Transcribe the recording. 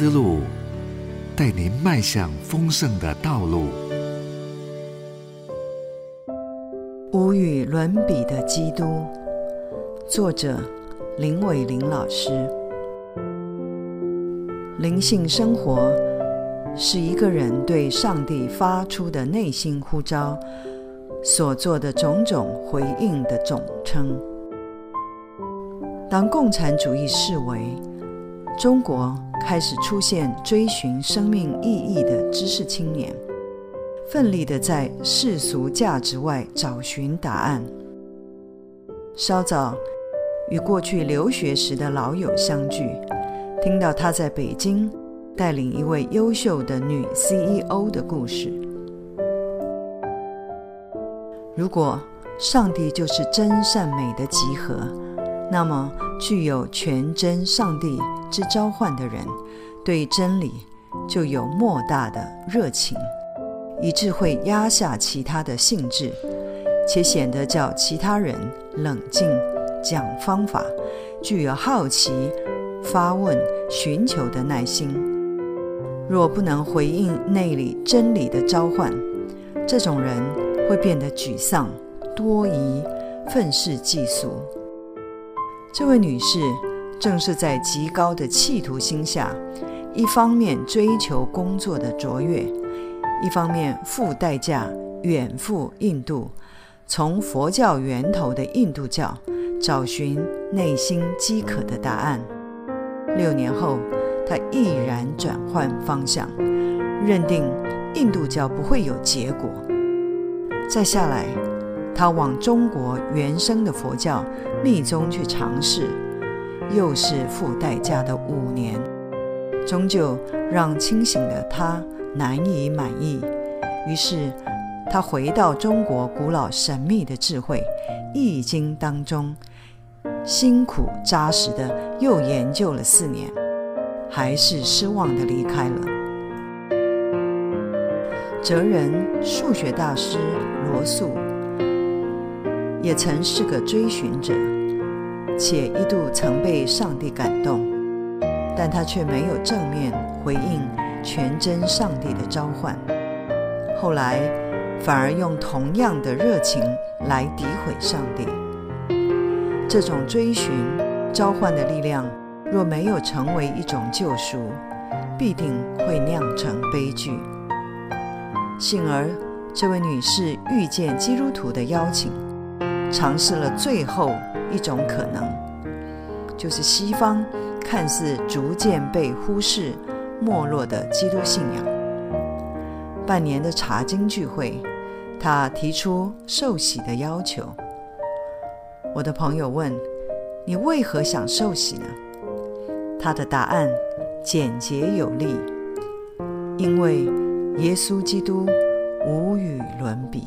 思路，带您迈向丰盛的道路。无与伦比的基督，作者林伟玲老师。灵性生活是一个人对上帝发出的内心呼召所做的种种回应的总称。当共产主义视为，中国开始出现追寻生命意义的知识青年，奋力的在世俗价值外找寻答案。稍早与过去留学时的老友相聚，听到他在北京带领一位优秀的女 CEO 的故事。如果上帝就是真善美的集合。那么，具有全真上帝之召唤的人，对真理就有莫大的热情，以致会压下其他的兴致，且显得叫其他人冷静，讲方法，具有好奇、发问、寻求的耐心。若不能回应内里真理的召唤，这种人会变得沮丧、多疑、愤世嫉俗。这位女士正是在极高的企图心下，一方面追求工作的卓越，一方面付代价远赴印度，从佛教源头的印度教找寻内心饥渴的答案。六年后，他毅然转换方向，认定印度教不会有结果。再下来。他往中国原生的佛教密宗去尝试，又是付代价的五年，终究让清醒的他难以满意。于是，他回到中国古老神秘的智慧《易经》当中，辛苦扎实的又研究了四年，还是失望的离开了。哲人、数学大师罗素。也曾是个追寻者，且一度曾被上帝感动，但他却没有正面回应全真上帝的召唤。后来反而用同样的热情来诋毁上帝。这种追寻召唤的力量，若没有成为一种救赎，必定会酿成悲剧。幸而，这位女士遇见基督徒的邀请。尝试了最后一种可能，就是西方看似逐渐被忽视、没落的基督信仰。半年的查经聚会，他提出受洗的要求。我的朋友问：“你为何想受洗呢？”他的答案简洁有力：“因为耶稣基督无与伦比。”